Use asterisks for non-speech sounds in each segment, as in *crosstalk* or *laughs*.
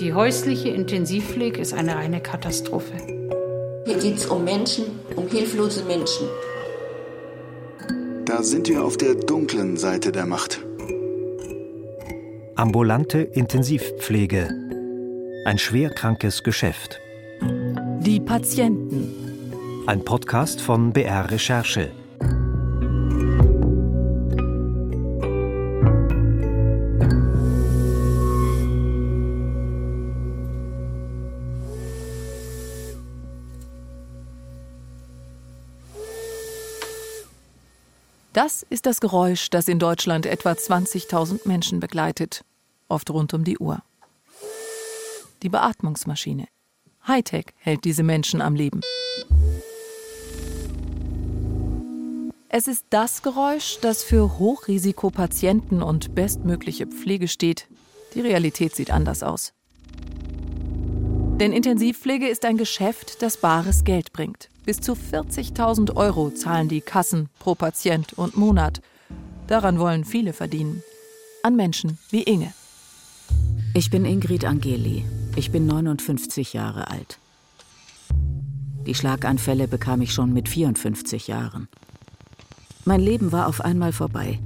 Die häusliche Intensivpflege ist eine reine Katastrophe. Hier geht es um Menschen, um hilflose Menschen. Da sind wir auf der dunklen Seite der Macht. Ambulante Intensivpflege. Ein schwerkrankes Geschäft. Die Patienten. Ein Podcast von BR Recherche. Das ist das Geräusch, das in Deutschland etwa 20.000 Menschen begleitet, oft rund um die Uhr. Die Beatmungsmaschine. Hightech hält diese Menschen am Leben. Es ist das Geräusch, das für Hochrisikopatienten und bestmögliche Pflege steht. Die Realität sieht anders aus. Denn Intensivpflege ist ein Geschäft, das bares Geld bringt. Bis zu 40.000 Euro zahlen die Kassen pro Patient und Monat. Daran wollen viele verdienen. An Menschen wie Inge. Ich bin Ingrid Angeli. Ich bin 59 Jahre alt. Die Schlaganfälle bekam ich schon mit 54 Jahren. Mein Leben war auf einmal vorbei.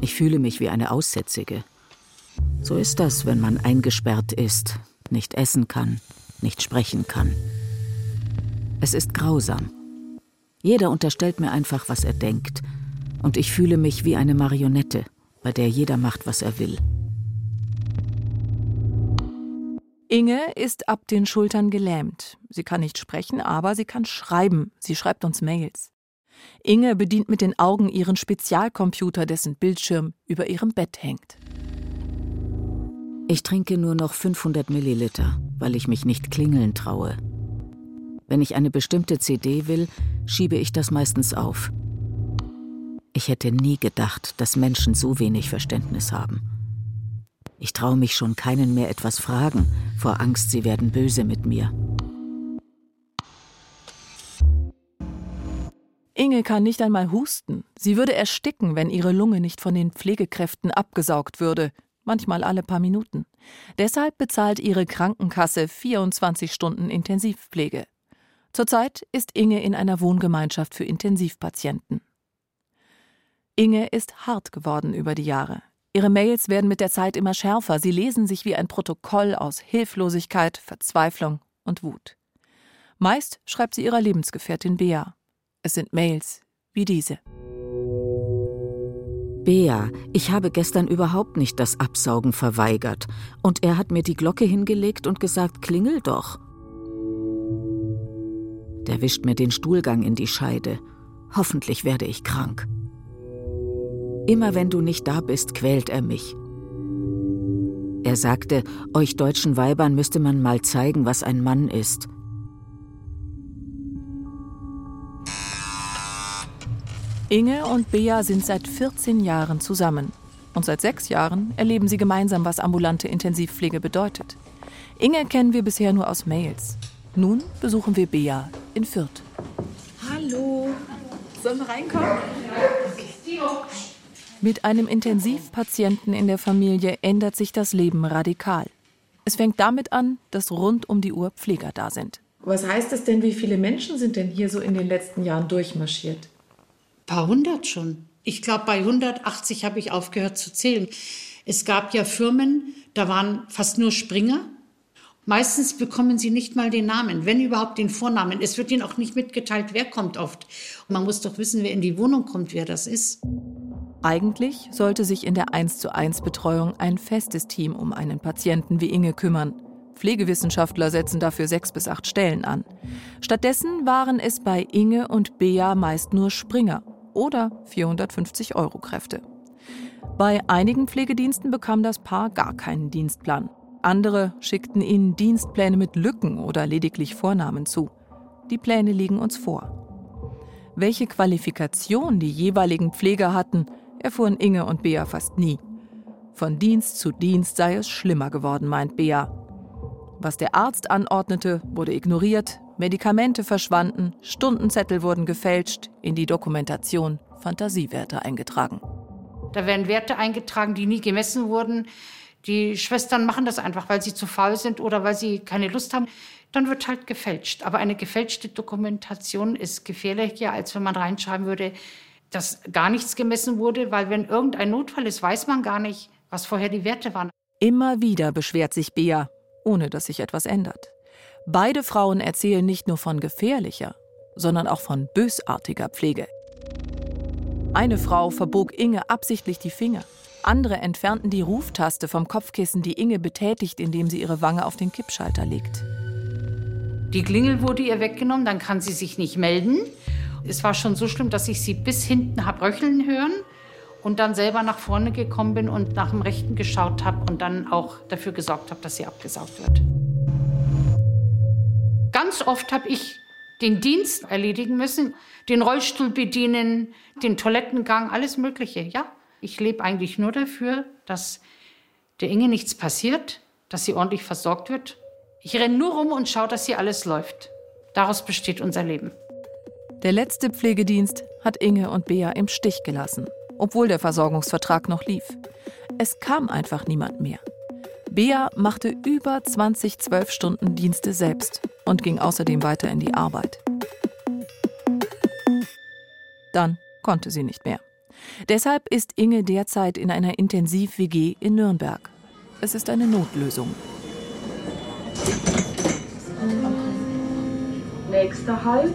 Ich fühle mich wie eine Aussätzige. So ist das, wenn man eingesperrt ist, nicht essen kann, nicht sprechen kann. Es ist grausam. Jeder unterstellt mir einfach, was er denkt. Und ich fühle mich wie eine Marionette, bei der jeder macht, was er will. Inge ist ab den Schultern gelähmt. Sie kann nicht sprechen, aber sie kann schreiben. Sie schreibt uns Mails. Inge bedient mit den Augen ihren Spezialcomputer, dessen Bildschirm über ihrem Bett hängt. Ich trinke nur noch 500 Milliliter, weil ich mich nicht klingeln traue. Wenn ich eine bestimmte CD will, schiebe ich das meistens auf. Ich hätte nie gedacht, dass Menschen so wenig Verständnis haben. Ich traue mich schon keinen mehr etwas fragen, vor Angst, sie werden böse mit mir. Inge kann nicht einmal husten. Sie würde ersticken, wenn ihre Lunge nicht von den Pflegekräften abgesaugt würde, manchmal alle paar Minuten. Deshalb bezahlt ihre Krankenkasse 24 Stunden Intensivpflege. Zurzeit ist Inge in einer Wohngemeinschaft für Intensivpatienten. Inge ist hart geworden über die Jahre. Ihre Mails werden mit der Zeit immer schärfer. Sie lesen sich wie ein Protokoll aus Hilflosigkeit, Verzweiflung und Wut. Meist schreibt sie ihrer Lebensgefährtin Bea. Es sind Mails wie diese. Bea, ich habe gestern überhaupt nicht das Absaugen verweigert. Und er hat mir die Glocke hingelegt und gesagt, klingel doch. Der wischt mir den Stuhlgang in die Scheide. Hoffentlich werde ich krank. Immer wenn du nicht da bist, quält er mich. Er sagte, euch deutschen Weibern müsste man mal zeigen, was ein Mann ist. Inge und Bea sind seit 14 Jahren zusammen. Und seit sechs Jahren erleben sie gemeinsam, was ambulante Intensivpflege bedeutet. Inge kennen wir bisher nur aus Mails. Nun besuchen wir Bea in Fürth. Hallo. Sollen wir reinkommen? Okay. Mit einem Intensivpatienten in der Familie ändert sich das Leben radikal. Es fängt damit an, dass rund um die Uhr Pfleger da sind. Was heißt das denn, wie viele Menschen sind denn hier so in den letzten Jahren durchmarschiert? Ein paar hundert schon. Ich glaube, bei 180 habe ich aufgehört zu zählen. Es gab ja Firmen, da waren fast nur Springer Meistens bekommen sie nicht mal den Namen, wenn überhaupt den Vornamen. Es wird ihnen auch nicht mitgeteilt, wer kommt oft. Und man muss doch wissen, wer in die Wohnung kommt, wer das ist. Eigentlich sollte sich in der 1 zu 1 Betreuung ein festes Team um einen Patienten wie Inge kümmern. Pflegewissenschaftler setzen dafür sechs bis acht Stellen an. Stattdessen waren es bei Inge und Bea meist nur Springer oder 450 Euro Kräfte. Bei einigen Pflegediensten bekam das Paar gar keinen Dienstplan. Andere schickten ihnen Dienstpläne mit Lücken oder lediglich Vornamen zu. Die Pläne liegen uns vor. Welche Qualifikation die jeweiligen Pfleger hatten, erfuhren Inge und Bea fast nie. Von Dienst zu Dienst sei es schlimmer geworden, meint Bea. Was der Arzt anordnete, wurde ignoriert, Medikamente verschwanden, Stundenzettel wurden gefälscht, in die Dokumentation Fantasiewerte eingetragen. Da werden Werte eingetragen, die nie gemessen wurden Die Schwestern machen das einfach, weil sie zu faul sind oder weil sie keine Lust haben. Dann wird halt gefälscht. Aber eine gefälschte Dokumentation ist gefährlicher, als wenn man reinschreiben würde, dass gar nichts gemessen wurde, weil wenn irgendein Notfall ist, weiß man gar nicht, was vorher die Werte waren. Immer wieder beschwert sich Bea, ohne dass sich etwas ändert. Beide Frauen erzählen nicht nur von gefährlicher, sondern auch von bösartiger Pflege. Eine Frau verbog Inge absichtlich die Finger. Andere entfernten die Ruftaste vom Kopfkissen, die Inge betätigt, indem sie ihre Wange auf den Kippschalter legt. Die Klingel wurde ihr weggenommen, dann kann sie sich nicht melden. Es war schon so schlimm, dass ich sie bis hinten habe röcheln hören und dann selber nach vorne gekommen bin und nach dem Rechten geschaut habe und dann auch dafür gesorgt habe, dass sie abgesaugt wird. Ganz oft habe ich den Dienst erledigen müssen, den Rollstuhl bedienen, den Toilettengang, alles Mögliche. Ja, ich lebe eigentlich nur dafür, dass der Inge nichts passiert, dass sie ordentlich versorgt wird. Ich renne nur rum und schaue, dass hier alles läuft. Daraus besteht unser Leben. Der letzte Pflegedienst hat Inge und Bea im Stich gelassen, obwohl der Versorgungsvertrag noch lief. Es kam einfach niemand mehr. Bea machte über 20 Zwölf-Stunden-Dienste selbst und ging außerdem weiter in die Arbeit. Dann konnte sie nicht mehr. Deshalb ist Inge derzeit in einer Intensiv-WG in Nürnberg. Es ist eine Notlösung. Nächster Halt.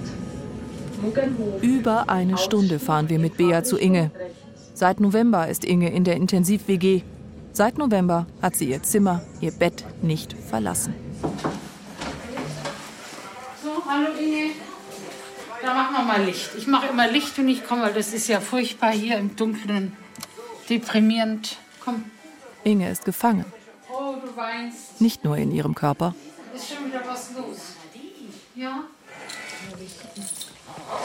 Über eine Stunde fahren wir mit Bea zu Inge. Seit November ist Inge in der Intensiv-WG. Seit November hat sie ihr Zimmer, ihr Bett nicht verlassen. So, hallo Inge. Da machen wir mal Licht. Ich mache immer Licht, wenn ich komme, weil das ist ja furchtbar hier im Dunkeln. Deprimierend. Komm. Inge ist gefangen. Oh, du weinst. Nicht nur in ihrem Körper. Ist schon wieder was los. Ja?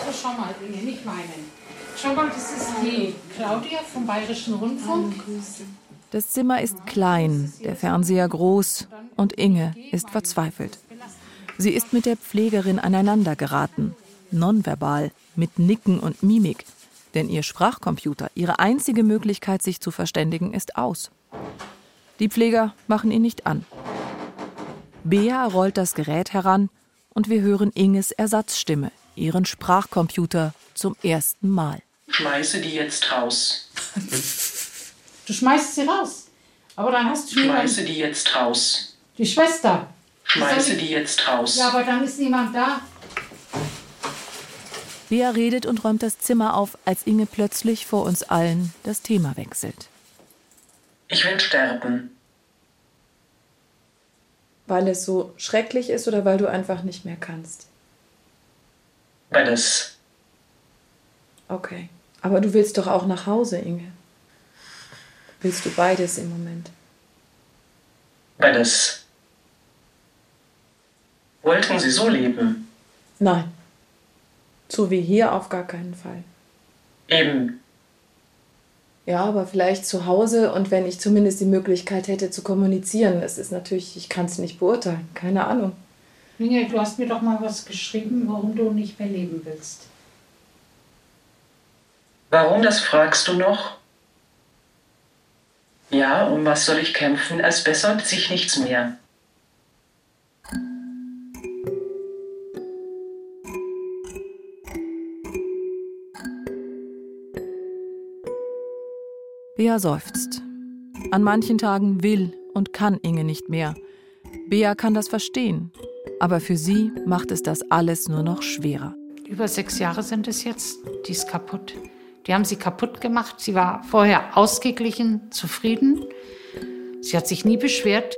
So, schau mal, Inge, nicht meinen. Schau mal, das ist die Claudia vom Bayerischen Rundfunk. Das Zimmer ist klein, der Fernseher groß und Inge ist verzweifelt. Sie ist mit der Pflegerin aneinandergeraten, nonverbal, mit Nicken und Mimik. Denn ihr Sprachcomputer, ihre einzige Möglichkeit, sich zu verständigen, ist aus. Die Pfleger machen ihn nicht an. Bea rollt das Gerät heran und wir hören Inges Ersatzstimme, ihren Sprachcomputer, zum ersten Mal. Schmeiße die jetzt raus. Du schmeißt sie raus. Aber dann hast du Schmeiße niemanden. die jetzt raus. Die Schwester. Schmeiße die jetzt raus. Ja, aber dann ist niemand da. Bea redet und räumt das Zimmer auf, als Inge plötzlich vor uns allen das Thema wechselt. Ich will sterben. Weil es so schrecklich ist oder weil du einfach nicht mehr kannst? Weil es. Okay. Aber du willst doch auch nach Hause, Inge. Willst du beides im Moment? Weil es. Wollten Sie so leben? Nein. So wie hier auf gar keinen Fall. Eben. Ja, aber vielleicht zu Hause und wenn ich zumindest die Möglichkeit hätte zu kommunizieren. Es ist natürlich, ich kann es nicht beurteilen. Keine Ahnung. Inge, du hast mir doch mal was geschrieben, warum du nicht mehr leben willst. Warum das fragst du noch? Ja, um was soll ich kämpfen? Es bessert sich nichts mehr. Bea seufzt. An manchen Tagen will und kann Inge nicht mehr. Bea kann das verstehen, aber für sie macht es das alles nur noch schwerer. Über sechs Jahre sind es jetzt. Die ist kaputt. Die haben sie kaputt gemacht. Sie war vorher ausgeglichen, zufrieden. Sie hat sich nie beschwert.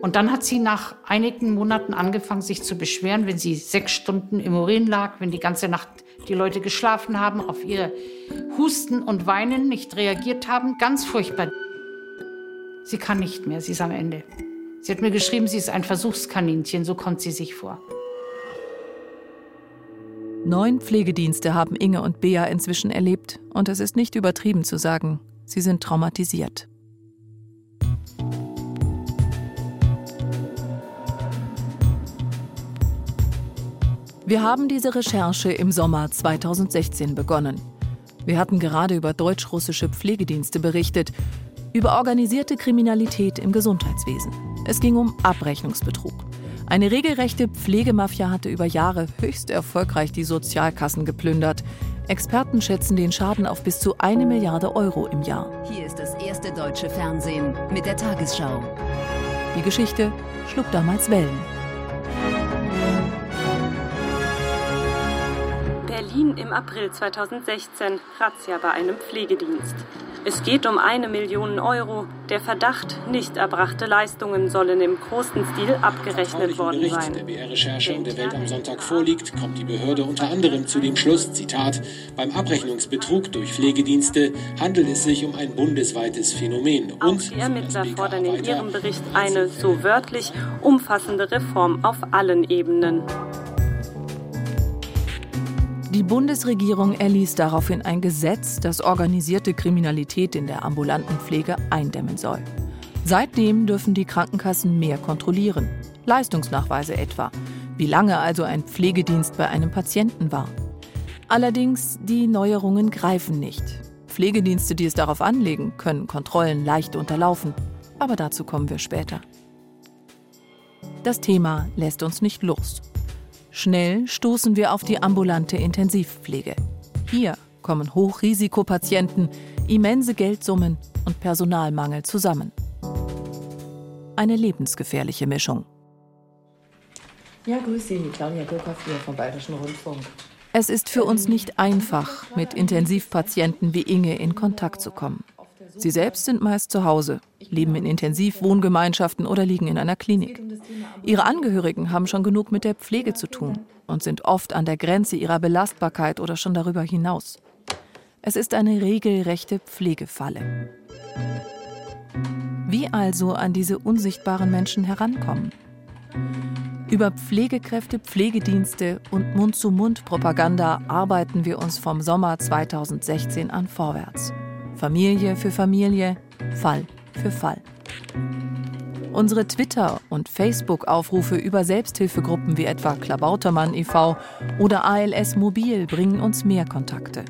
Und dann hat sie nach einigen Monaten angefangen, sich zu beschweren, wenn sie sechs Stunden im Urin lag, wenn die ganze Nacht die Leute geschlafen haben, auf ihre Husten und Weinen nicht reagiert haben. Ganz furchtbar. Sie kann nicht mehr, sie ist am Ende. Sie hat mir geschrieben, sie ist ein Versuchskaninchen, so kommt sie sich vor. Neun Pflegedienste haben Inge und Bea inzwischen erlebt und es ist nicht übertrieben zu sagen, sie sind traumatisiert. Wir haben diese Recherche im Sommer 2016 begonnen. Wir hatten gerade über deutsch-russische Pflegedienste berichtet. Über organisierte Kriminalität im Gesundheitswesen. Es ging um Abrechnungsbetrug. Eine regelrechte Pflegemafia hatte über Jahre höchst erfolgreich die Sozialkassen geplündert. Experten schätzen den Schaden auf bis zu eine Milliarde Euro im Jahr. Hier ist das erste deutsche Fernsehen mit der Tagesschau. Die Geschichte schlug damals Wellen. Berlin im April 2016, Razzia bei einem Pflegedienst. Es geht um eine Million Euro. Der Verdacht, nicht erbrachte Leistungen sollen im großen Stil abgerechnet worden Bericht sein. der BR-Recherche und der Welt am Sonntag vorliegt, kommt die Behörde unter anderem zu dem Schluss, Zitat, beim Abrechnungsbetrug durch Pflegedienste handelt es sich um ein bundesweites Phänomen. Auch Und, die Ermittler fordern in ihrem Bericht eine, so wörtlich, umfassende Reform auf allen Ebenen. Die Bundesregierung erließ daraufhin ein Gesetz, das organisierte Kriminalität in der ambulanten Pflege eindämmen soll. Seitdem dürfen die Krankenkassen mehr kontrollieren. Leistungsnachweise etwa. Wie lange also ein Pflegedienst bei einem Patienten war. Allerdings, die Neuerungen greifen nicht. Pflegedienste, die es darauf anlegen, können Kontrollen leicht unterlaufen. Aber dazu kommen wir später. Das Thema lässt uns nicht los. Schnell stoßen wir auf die ambulante Intensivpflege. Hier kommen Hochrisikopatienten, immense Geldsummen und Personalmangel zusammen. Eine lebensgefährliche Mischung. Ja, grüß Sie, Claudia Burkhoff hier vom Bayerischen Rundfunk. Es ist für uns nicht einfach, mit Intensivpatienten wie Inge in Kontakt zu kommen. Sie selbst sind meist zu Hause, leben in Intensivwohngemeinschaften oder liegen in einer Klinik. Ihre Angehörigen haben schon genug mit der Pflege zu tun und sind oft an der Grenze ihrer Belastbarkeit oder schon darüber hinaus. Es ist eine regelrechte Pflegefalle. Wie also an diese unsichtbaren Menschen herankommen? Über Pflegekräfte, Pflegedienste und Mund-zu-Mund-Propaganda arbeiten wir uns vom Sommer 2016 an vorwärts. Familie für Familie, Fall für Fall. Unsere Twitter- und Facebook-Aufrufe über Selbsthilfegruppen wie etwa Klabautermann e.V. oder ALS Mobil bringen uns mehr Kontakte.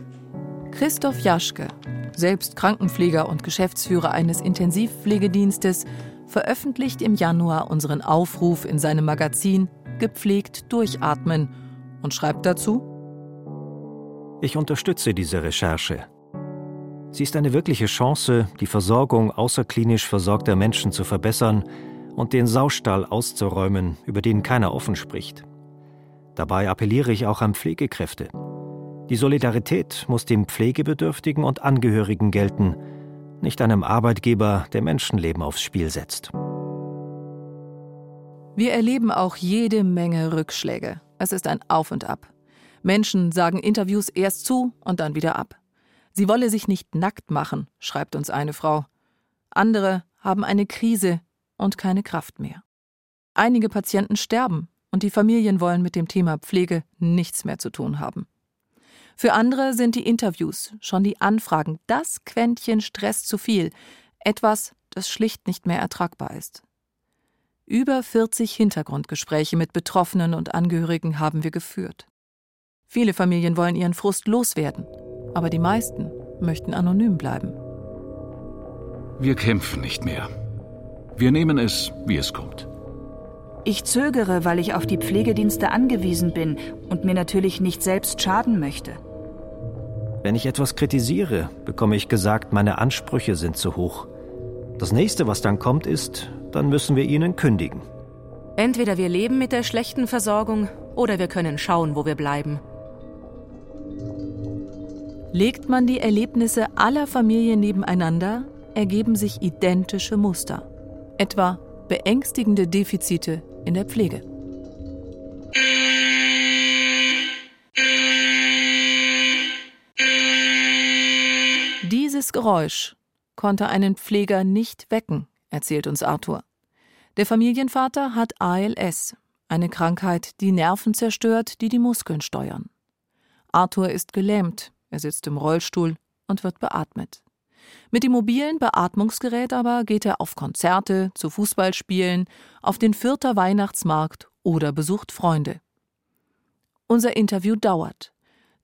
Christoph Jaschke, selbst Krankenpfleger und Geschäftsführer eines Intensivpflegedienstes, veröffentlicht im Januar unseren Aufruf in seinem Magazin Gepflegt durchatmen und schreibt dazu: Ich unterstütze diese Recherche. Sie ist eine wirkliche Chance, die Versorgung außerklinisch versorgter Menschen zu verbessern und den Saustall auszuräumen, über den keiner offen spricht. Dabei appelliere ich auch an Pflegekräfte. Die Solidarität muss dem Pflegebedürftigen und Angehörigen gelten, nicht einem Arbeitgeber, der Menschenleben aufs Spiel setzt. Wir erleben auch jede Menge Rückschläge. Es ist ein Auf und Ab. Menschen sagen Interviews erst zu und dann wieder ab. Sie wolle sich nicht nackt machen, schreibt uns eine Frau. Andere haben eine Krise und keine Kraft mehr. Einige Patienten sterben und die Familien wollen mit dem Thema Pflege nichts mehr zu tun haben. Für andere sind die Interviews, schon die Anfragen, das Quäntchen Stress zu viel, etwas, das schlicht nicht mehr ertragbar ist. Über 40 Hintergrundgespräche mit Betroffenen und Angehörigen haben wir geführt. Viele Familien wollen ihren Frust loswerden, aber die meisten möchten anonym bleiben. Wir kämpfen nicht mehr. Wir nehmen es, wie es kommt. Ich zögere, weil ich auf die Pflegedienste angewiesen bin und mir natürlich nicht selbst schaden möchte. Wenn ich etwas kritisiere, bekomme ich gesagt, meine Ansprüche sind zu hoch. Das nächste, was dann kommt, ist, dann müssen wir ihnen kündigen. Entweder wir leben mit der schlechten Versorgung oder wir können schauen, wo wir bleiben. Legt man die Erlebnisse aller Familien nebeneinander, ergeben sich identische Muster. Etwa beängstigende Defizite in der Pflege. Dieses Geräusch konnte einen Pfleger nicht wecken, erzählt uns Arthur. Der Familienvater hat ALS, eine Krankheit, die Nerven zerstört, die die Muskeln steuern. Arthur ist gelähmt, er sitzt im Rollstuhl und wird beatmet. Mit dem mobilen Beatmungsgerät aber geht er auf Konzerte, zu Fußballspielen, auf den Vierter Weihnachtsmarkt oder besucht Freunde. Unser Interview dauert.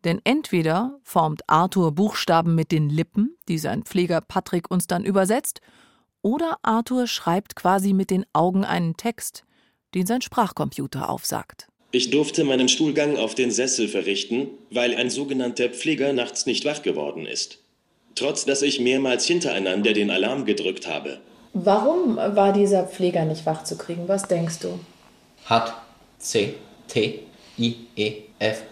Denn entweder formt Arthur Buchstaben mit den Lippen, die sein Pfleger Patrick uns dann übersetzt, oder Arthur schreibt quasi mit den Augen einen Text, den sein Sprachcomputer aufsagt. Ich durfte meinen Stuhlgang auf den Sessel verrichten, weil ein sogenannter Pfleger nachts nicht wach geworden ist. Trotz dass ich mehrmals hintereinander den Alarm gedrückt habe. Warum war dieser Pfleger nicht wach zu kriegen? Was denkst du? Hat C T I E F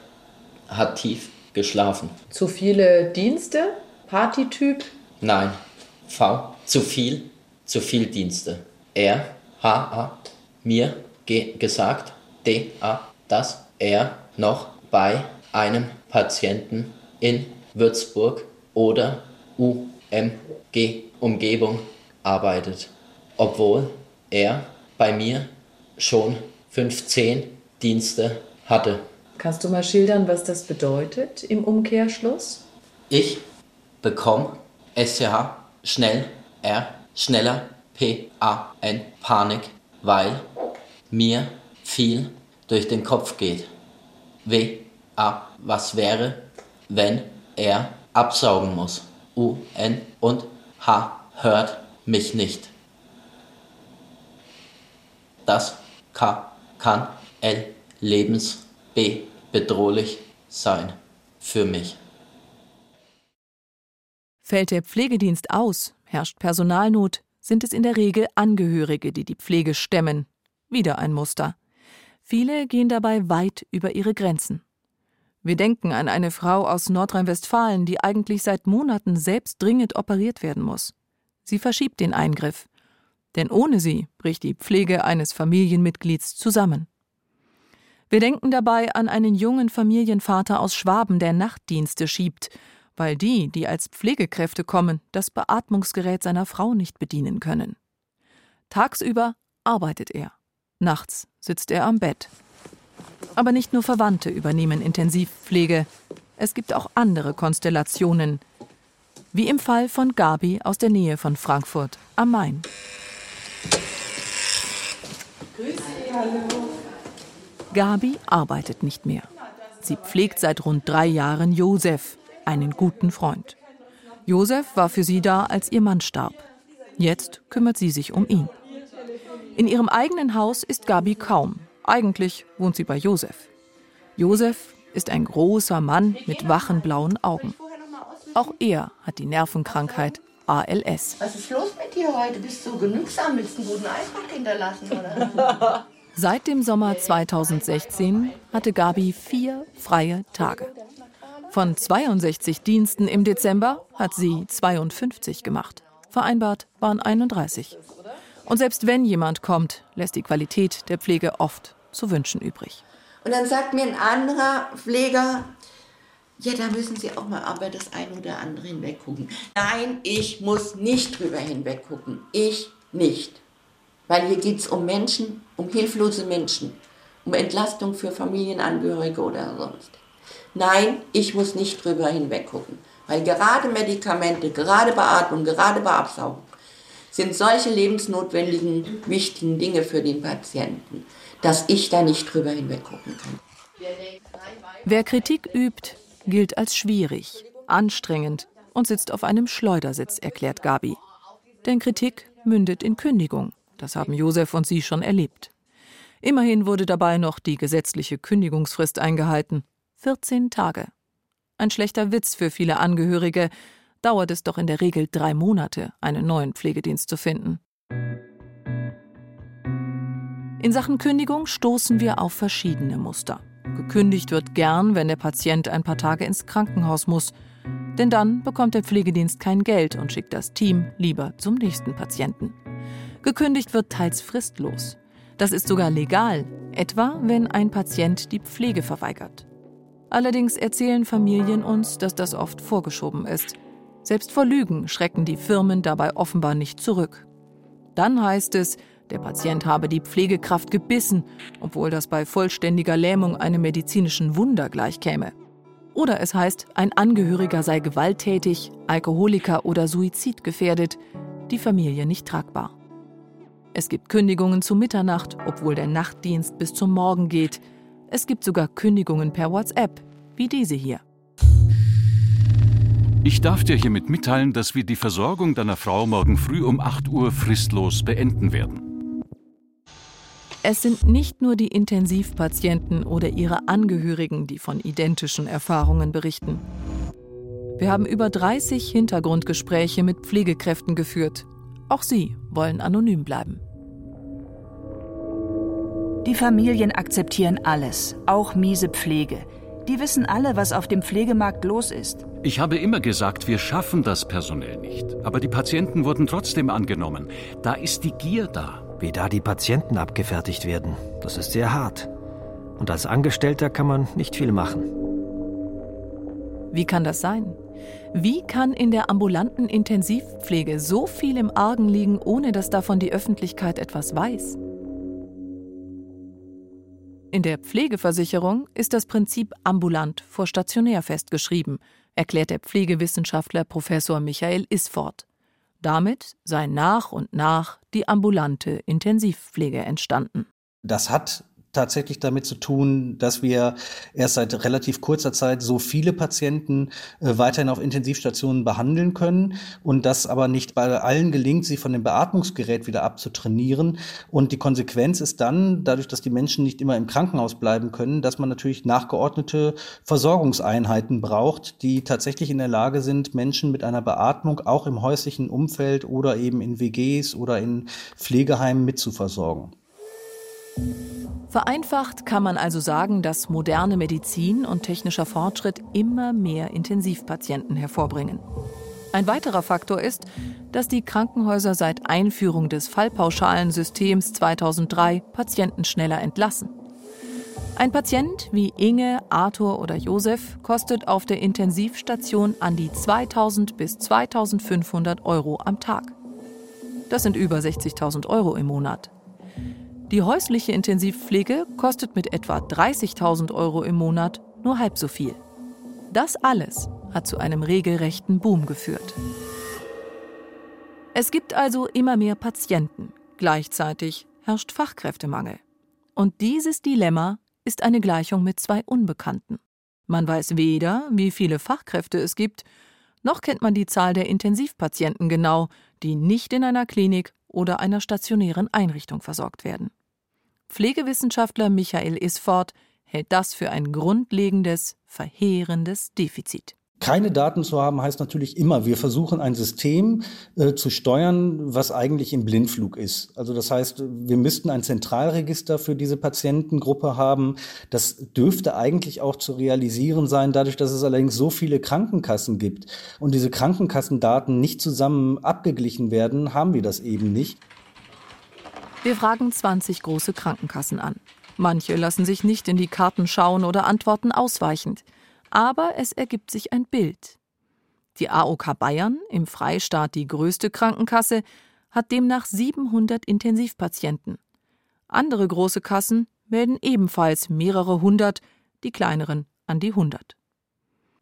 hat tief geschlafen. Zu viele Dienste? Partytyp? Nein. V. Zu viel. Zu viel Dienste. R. H. A. Mir ge gesagt. D. A. Dass er noch bei einem Patienten in Würzburg oder UMG Umgebung arbeitet, obwohl er bei mir schon 15 Dienste hatte. Kannst du mal schildern, was das bedeutet im Umkehrschluss? Ich bekomme SCH schnell R schneller P A N Panik, weil mir viel durch den Kopf geht. W A was wäre, wenn er absaugen muss. U N und H hört mich nicht. Das K kann L Lebens B. bedrohlich sein für mich. Fällt der Pflegedienst aus, herrscht Personalnot, sind es in der Regel Angehörige, die die Pflege stemmen. Wieder ein Muster. Viele gehen dabei weit über ihre Grenzen. Wir denken an eine Frau aus Nordrhein-Westfalen, die eigentlich seit Monaten selbst dringend operiert werden muss. Sie verschiebt den Eingriff. Denn ohne sie bricht die Pflege eines Familienmitglieds zusammen. Wir denken dabei an einen jungen Familienvater aus Schwaben, der Nachtdienste schiebt, weil die, die als Pflegekräfte kommen, das Beatmungsgerät seiner Frau nicht bedienen können. Tagsüber arbeitet er, nachts sitzt er am Bett. Aber nicht nur Verwandte übernehmen Intensivpflege, es gibt auch andere Konstellationen, wie im Fall von Gabi aus der Nähe von Frankfurt am Main. Grüß Sie, hallo. Gabi arbeitet nicht mehr. Sie pflegt seit rund drei Jahren Josef, einen guten Freund. Josef war für sie da, als ihr Mann starb. Jetzt kümmert sie sich um ihn. In ihrem eigenen Haus ist Gabi kaum. Eigentlich wohnt sie bei Josef. Josef ist ein großer Mann mit wachen blauen Augen. Auch er hat die Nervenkrankheit ALS. Was ist los mit dir heute? Bist du genügsam? Willst du einen guten Eindruck hinterlassen, oder? *laughs* Seit dem Sommer 2016 hatte Gabi vier freie Tage. Von 62 Diensten im Dezember hat sie 52 gemacht. Vereinbart waren 31. Und selbst wenn jemand kommt, lässt die Qualität der Pflege oft zu wünschen übrig. Und dann sagt mir ein anderer Pfleger, ja, da müssen Sie auch mal aber das eine oder andere hinweggucken. Nein, ich muss nicht drüber hinweggucken. Ich nicht. Weil hier geht es um Menschen, um hilflose Menschen, um Entlastung für Familienangehörige oder sonst. Nein, ich muss nicht drüber hinweggucken. Weil gerade Medikamente, gerade Beatmung, gerade Beabsaugung sind solche lebensnotwendigen, wichtigen Dinge für den Patienten, dass ich da nicht drüber hinweggucken kann. Wer Kritik übt, gilt als schwierig, anstrengend und sitzt auf einem Schleudersitz, erklärt Gabi. Denn Kritik mündet in Kündigung. Das haben Josef und sie schon erlebt. Immerhin wurde dabei noch die gesetzliche Kündigungsfrist eingehalten. 14 Tage. Ein schlechter Witz für viele Angehörige, dauert es doch in der Regel drei Monate, einen neuen Pflegedienst zu finden. In Sachen Kündigung stoßen wir auf verschiedene Muster. Gekündigt wird gern, wenn der Patient ein paar Tage ins Krankenhaus muss, denn dann bekommt der Pflegedienst kein Geld und schickt das Team lieber zum nächsten Patienten. Gekündigt wird teils fristlos. Das ist sogar legal, etwa wenn ein Patient die Pflege verweigert. Allerdings erzählen Familien uns, dass das oft vorgeschoben ist. Selbst vor Lügen schrecken die Firmen dabei offenbar nicht zurück. Dann heißt es, der Patient habe die Pflegekraft gebissen, obwohl das bei vollständiger Lähmung einem medizinischen Wunder gleichkäme. Oder es heißt, ein Angehöriger sei gewalttätig, Alkoholiker oder suizidgefährdet, die Familie nicht tragbar. Es gibt Kündigungen zu Mitternacht, obwohl der Nachtdienst bis zum Morgen geht. Es gibt sogar Kündigungen per WhatsApp, wie diese hier. Ich darf dir hiermit mitteilen, dass wir die Versorgung deiner Frau morgen früh um 8 Uhr fristlos beenden werden. Es sind nicht nur die Intensivpatienten oder ihre Angehörigen, die von identischen Erfahrungen berichten. Wir haben über 30 Hintergrundgespräche mit Pflegekräften geführt. Auch sie wollen anonym bleiben. Die Familien akzeptieren alles, auch miese Pflege. Die wissen alle, was auf dem Pflegemarkt los ist. Ich habe immer gesagt, wir schaffen das personell nicht. Aber die Patienten wurden trotzdem angenommen. Da ist die Gier da. Wie da die Patienten abgefertigt werden, das ist sehr hart. Und als Angestellter kann man nicht viel machen. Wie kann das sein? Wie kann in der ambulanten Intensivpflege so viel im Argen liegen, ohne dass davon die Öffentlichkeit etwas weiß? In der Pflegeversicherung ist das Prinzip ambulant vor stationär festgeschrieben, erklärt der Pflegewissenschaftler Professor Michael Isford. Damit sei nach und nach die ambulante Intensivpflege entstanden. Das hat tatsächlich damit zu tun, dass wir erst seit relativ kurzer Zeit so viele Patienten äh, weiterhin auf Intensivstationen behandeln können und das aber nicht bei allen gelingt, sie von dem Beatmungsgerät wieder abzutrainieren. Und die Konsequenz ist dann, dadurch, dass die Menschen nicht immer im Krankenhaus bleiben können, dass man natürlich nachgeordnete Versorgungseinheiten braucht, die tatsächlich in der Lage sind, Menschen mit einer Beatmung auch im häuslichen Umfeld oder eben in WGs oder in Pflegeheimen mitzuversorgen. Vereinfacht kann man also sagen, dass moderne Medizin und technischer Fortschritt immer mehr Intensivpatienten hervorbringen. Ein weiterer Faktor ist, dass die Krankenhäuser seit Einführung des Fallpauschalensystems 2003 Patienten schneller entlassen. Ein Patient wie Inge, Arthur oder Josef kostet auf der Intensivstation an die 2000 bis 2500 Euro am Tag. Das sind über 60.000 Euro im Monat. Die häusliche Intensivpflege kostet mit etwa 30.000 Euro im Monat nur halb so viel. Das alles hat zu einem regelrechten Boom geführt. Es gibt also immer mehr Patienten. Gleichzeitig herrscht Fachkräftemangel. Und dieses Dilemma ist eine Gleichung mit zwei Unbekannten. Man weiß weder, wie viele Fachkräfte es gibt, noch kennt man die Zahl der Intensivpatienten genau, die nicht in einer Klinik oder einer stationären Einrichtung versorgt werden. Pflegewissenschaftler Michael Isford hält das für ein grundlegendes, verheerendes Defizit. Keine Daten zu haben heißt natürlich immer, wir versuchen ein System äh, zu steuern, was eigentlich im Blindflug ist. Also das heißt, wir müssten ein Zentralregister für diese Patientengruppe haben. Das dürfte eigentlich auch zu realisieren sein, dadurch, dass es allerdings so viele Krankenkassen gibt und diese Krankenkassendaten nicht zusammen abgeglichen werden, haben wir das eben nicht. Wir fragen 20 große Krankenkassen an. Manche lassen sich nicht in die Karten schauen oder antworten ausweichend. Aber es ergibt sich ein Bild. Die AOK Bayern, im Freistaat die größte Krankenkasse, hat demnach 700 Intensivpatienten. Andere große Kassen melden ebenfalls mehrere hundert, die kleineren an die 100.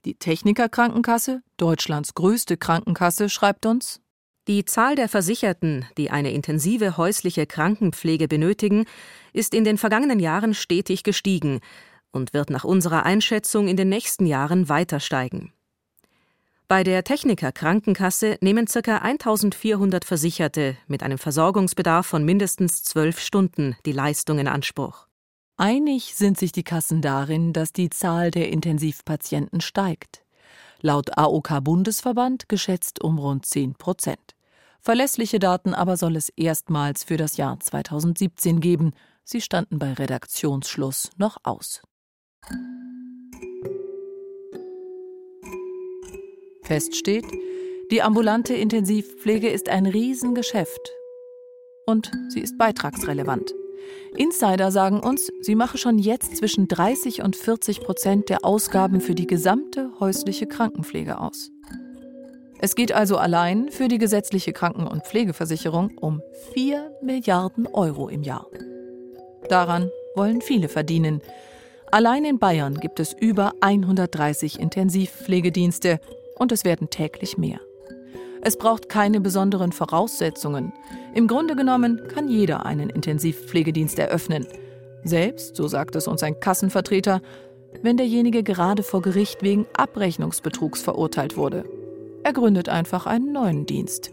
Die Techniker Krankenkasse, Deutschlands größte Krankenkasse, schreibt uns, die Zahl der Versicherten, die eine intensive häusliche Krankenpflege benötigen, ist in den vergangenen Jahren stetig gestiegen und wird nach unserer Einschätzung in den nächsten Jahren weiter steigen. Bei der Techniker Krankenkasse nehmen ca. 1400 Versicherte mit einem Versorgungsbedarf von mindestens zwölf Stunden die Leistung in Anspruch. Einig sind sich die Kassen darin, dass die Zahl der Intensivpatienten steigt. Laut AOK-Bundesverband geschätzt um rund 10 Prozent. Verlässliche Daten aber soll es erstmals für das Jahr 2017 geben. Sie standen bei Redaktionsschluss noch aus. Fest steht, die ambulante Intensivpflege ist ein Riesengeschäft. Und sie ist beitragsrelevant. Insider sagen uns, sie mache schon jetzt zwischen 30 und 40 Prozent der Ausgaben für die gesamte häusliche Krankenpflege aus. Es geht also allein für die gesetzliche Kranken- und Pflegeversicherung um 4 Milliarden Euro im Jahr. Daran wollen viele verdienen. Allein in Bayern gibt es über 130 Intensivpflegedienste und es werden täglich mehr. Es braucht keine besonderen Voraussetzungen. Im Grunde genommen kann jeder einen Intensivpflegedienst eröffnen. Selbst, so sagt es uns ein Kassenvertreter, wenn derjenige gerade vor Gericht wegen Abrechnungsbetrugs verurteilt wurde. Er gründet einfach einen neuen Dienst.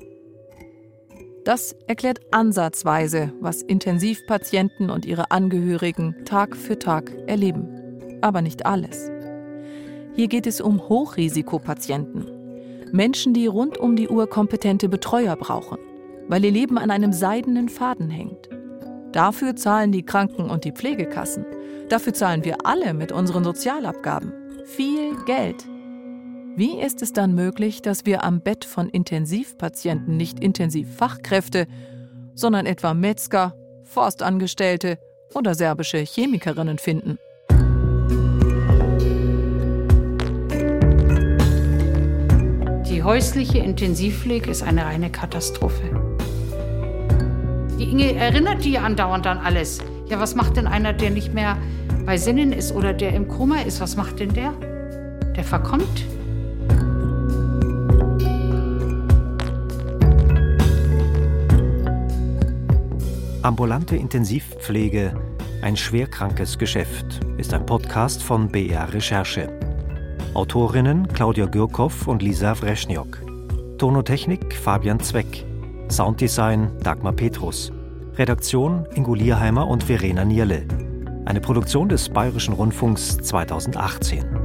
Das erklärt ansatzweise, was Intensivpatienten und ihre Angehörigen Tag für Tag erleben. Aber nicht alles. Hier geht es um Hochrisikopatienten. Menschen, die rund um die Uhr kompetente Betreuer brauchen, weil ihr Leben an einem seidenen Faden hängt. Dafür zahlen die Kranken- und die Pflegekassen. Dafür zahlen wir alle mit unseren Sozialabgaben. Viel Geld. Wie ist es dann möglich, dass wir am Bett von Intensivpatienten nicht Intensivfachkräfte, sondern etwa Metzger, Forstangestellte oder serbische Chemikerinnen finden? Die häusliche Intensivpflege ist eine reine Katastrophe. Die Inge erinnert die andauernd an alles. Ja, was macht denn einer, der nicht mehr bei Sinnen ist oder der im Koma ist? Was macht denn der? Der verkommt. Ambulante Intensivpflege, ein schwerkrankes Geschäft, ist ein Podcast von BR Recherche. Autorinnen Claudia Gürkow und Lisa Wreschniok. Tonotechnik Fabian Zweck. Sounddesign Dagmar Petrus. Redaktion Ingo Lierheimer und Verena Nierle. Eine Produktion des Bayerischen Rundfunks 2018.